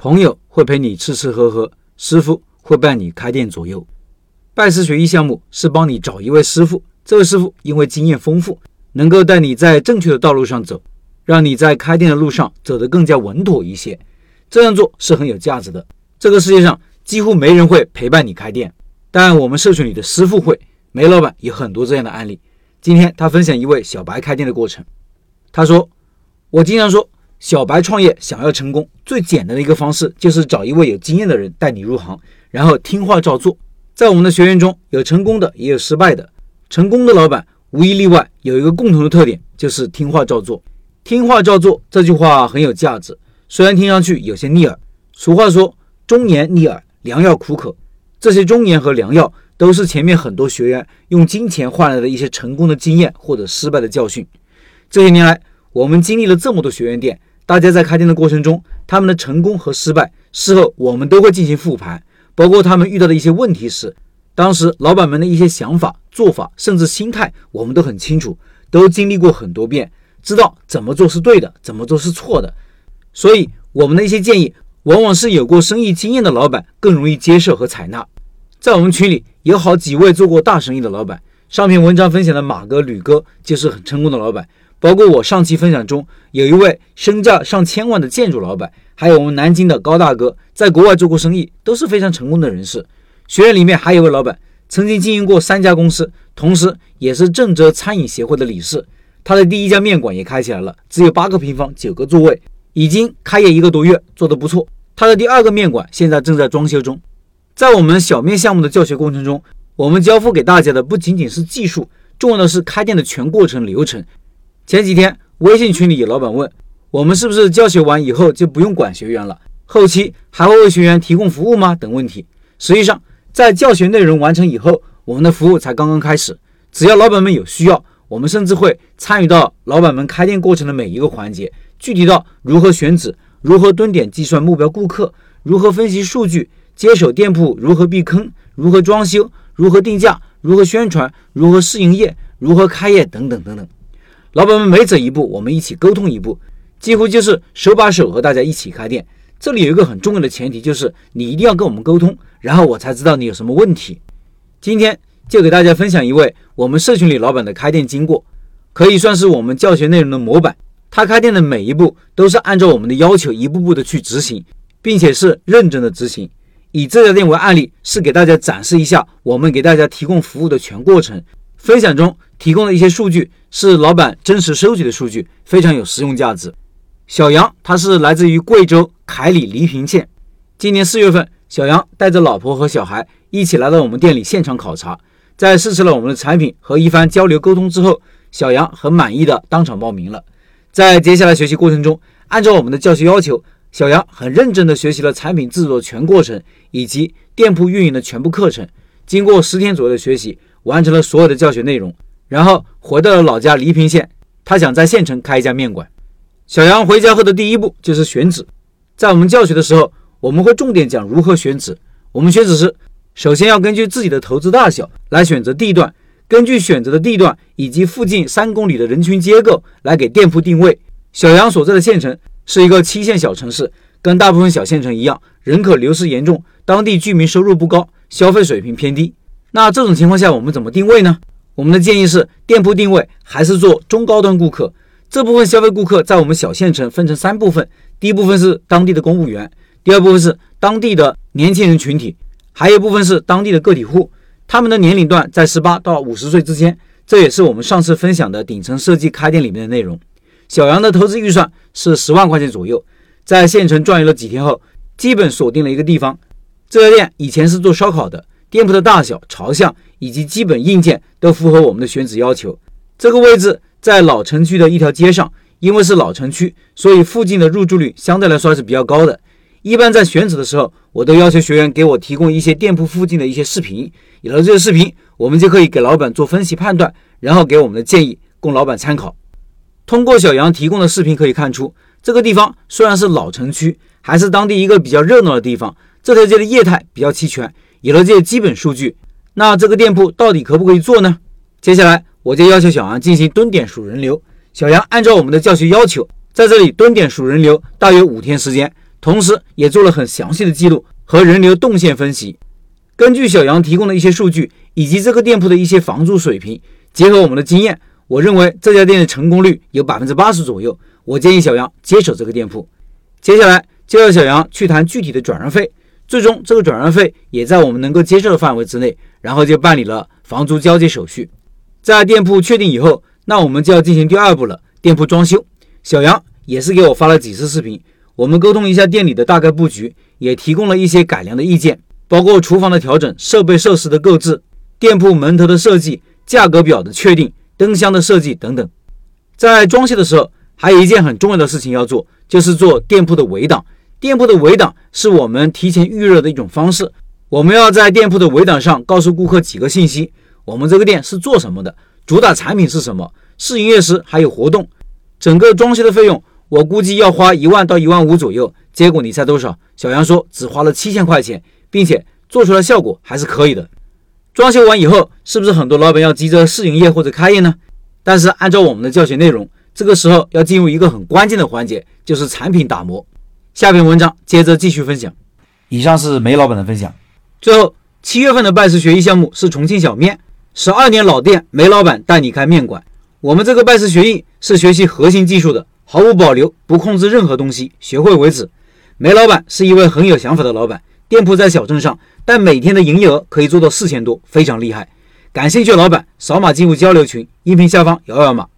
朋友会陪你吃吃喝喝，师傅会伴你开店左右。拜师学艺项目是帮你找一位师傅，这位师傅因为经验丰富，能够带你在正确的道路上走，让你在开店的路上走得更加稳妥一些。这样做是很有价值的。这个世界上几乎没人会陪伴你开店，但我们社群里的师傅会。梅老板有很多这样的案例。今天他分享一位小白开店的过程。他说：“我经常说，小白创业想要成功，最简单的一个方式就是找一位有经验的人带你入行，然后听话照做。在我们的学员中有成功的，也有失败的。成功的老板无一例外有一个共同的特点，就是听话照做。听话照做这句话很有价值，虽然听上去有些逆耳。俗话说，忠言逆耳，良药苦口。这些忠言和良药。”都是前面很多学员用金钱换来的一些成功的经验或者失败的教训。这些年来，我们经历了这么多学员店，大家在开店的过程中，他们的成功和失败，事后我们都会进行复盘，包括他们遇到的一些问题时，当时老板们的一些想法、做法，甚至心态，我们都很清楚，都经历过很多遍，知道怎么做是对的，怎么做是错的。所以，我们的一些建议，往往是有过生意经验的老板更容易接受和采纳。在我们群里有好几位做过大生意的老板，上篇文章分享的马哥、吕哥就是很成功的老板，包括我上期分享中有一位身价上千万的建筑老板，还有我们南京的高大哥，在国外做过生意都是非常成功的人士。学院里面还有位老板，曾经经营过三家公司，同时也是正则餐饮协会的理事。他的第一家面馆也开起来了，只有八个平方，九个座位，已经开业一个多月，做得不错。他的第二个面馆现在正在装修中。在我们小面项目的教学过程中，我们交付给大家的不仅仅是技术，重要的是开店的全过程流程。前几天微信群里有老板问我们是不是教学完以后就不用管学员了，后期还会为学员提供服务吗？等问题。实际上，在教学内容完成以后，我们的服务才刚刚开始。只要老板们有需要，我们甚至会参与到老板们开店过程的每一个环节，具体到如何选址、如何蹲点计算目标顾客、如何分析数据。接手店铺如何避坑，如何装修，如何定价，如何宣传，如何试营业，如何开业等等等等。老板们每走一步，我们一起沟通一步，几乎就是手把手和大家一起开店。这里有一个很重要的前提，就是你一定要跟我们沟通，然后我才知道你有什么问题。今天就给大家分享一位我们社群里老板的开店经过，可以算是我们教学内容的模板。他开店的每一步都是按照我们的要求一步步的去执行，并且是认真的执行。以这家店为案例，是给大家展示一下我们给大家提供服务的全过程。分享中提供的一些数据是老板真实收集的数据，非常有实用价值。小杨他是来自于贵州凯里黎平县。今年四月份，小杨带着老婆和小孩一起来到我们店里现场考察，在试吃了我们的产品和一番交流沟通之后，小杨很满意的当场报名了。在接下来学习过程中，按照我们的教学要求。小杨很认真地学习了产品制作全过程以及店铺运营的全部课程，经过十天左右的学习，完成了所有的教学内容，然后回到了老家黎平县。他想在县城开一家面馆。小杨回家后的第一步就是选址。在我们教学的时候，我们会重点讲如何选址。我们选址时，首先要根据自己的投资大小来选择地段，根据选择的地段以及附近三公里的人群结构来给店铺定位。小杨所在的县城。是一个七线小城市，跟大部分小县城一样，人口流失严重，当地居民收入不高，消费水平偏低。那这种情况下，我们怎么定位呢？我们的建议是，店铺定位还是做中高端顾客。这部分消费顾客在我们小县城分成三部分：第一部分是当地的公务员，第二部分是当地的年轻人群体，还有一部分是当地的个体户，他们的年龄段在十八到五十岁之间。这也是我们上次分享的顶层设计开店里面的内容。小杨的投资预算是十万块钱左右，在县城转悠了几天后，基本锁定了一个地方。这家店以前是做烧烤的，店铺的大小、朝向以及基本硬件都符合我们的选址要求。这个位置在老城区的一条街上，因为是老城区，所以附近的入住率相对来说还是比较高的。一般在选址的时候，我都要求学员给我提供一些店铺附近的一些视频，有了这些视频，我们就可以给老板做分析判断，然后给我们的建议供老板参考。通过小杨提供的视频可以看出，这个地方虽然是老城区，还是当地一个比较热闹的地方。这条街的业态比较齐全，有了这些基本数据，那这个店铺到底可不可以做呢？接下来我就要求小杨进行蹲点数人流。小杨按照我们的教学要求，在这里蹲点数人流大约五天时间，同时也做了很详细的记录和人流动线分析。根据小杨提供的一些数据以及这个店铺的一些房租水平，结合我们的经验，我认为这家店的成功率有百分之八十左右。我建议小杨接手这个店铺。接下来就要小杨去谈具体的转让费，最终这个转让费也在我们能够接受的范围之内，然后就办理了房租交接手续。在店铺确定以后，那我们就要进行第二步了，店铺装修。小杨也是给我发了几次视频，我们沟通一下店里的大概布局，也提供了一些改良的意见。包括厨房的调整、设备设施的购置、店铺门头的设计、价格表的确定、灯箱的设计等等。在装修的时候，还有一件很重要的事情要做，就是做店铺的围挡。店铺的围挡是我们提前预热的一种方式。我们要在店铺的围挡上告诉顾客几个信息：我们这个店是做什么的，主打产品是什么，试营业时还有活动。整个装修的费用，我估计要花一万到一万五左右。结果你猜多少？小杨说只花了七千块钱。并且做出来效果还是可以的。装修完以后，是不是很多老板要急着试营业或者开业呢？但是按照我们的教学内容，这个时候要进入一个很关键的环节，就是产品打磨。下篇文章接着继续分享。以上是梅老板的分享。最后，七月份的拜师学艺项目是重庆小面，十二年老店，梅老板带你开面馆。我们这个拜师学艺是学习核心技术的，毫无保留，不控制任何东西，学会为止。梅老板是一位很有想法的老板。店铺在小镇上，但每天的营业额可以做到四千多，非常厉害。感兴趣的老板扫码进入交流群，音频下方摇摇码。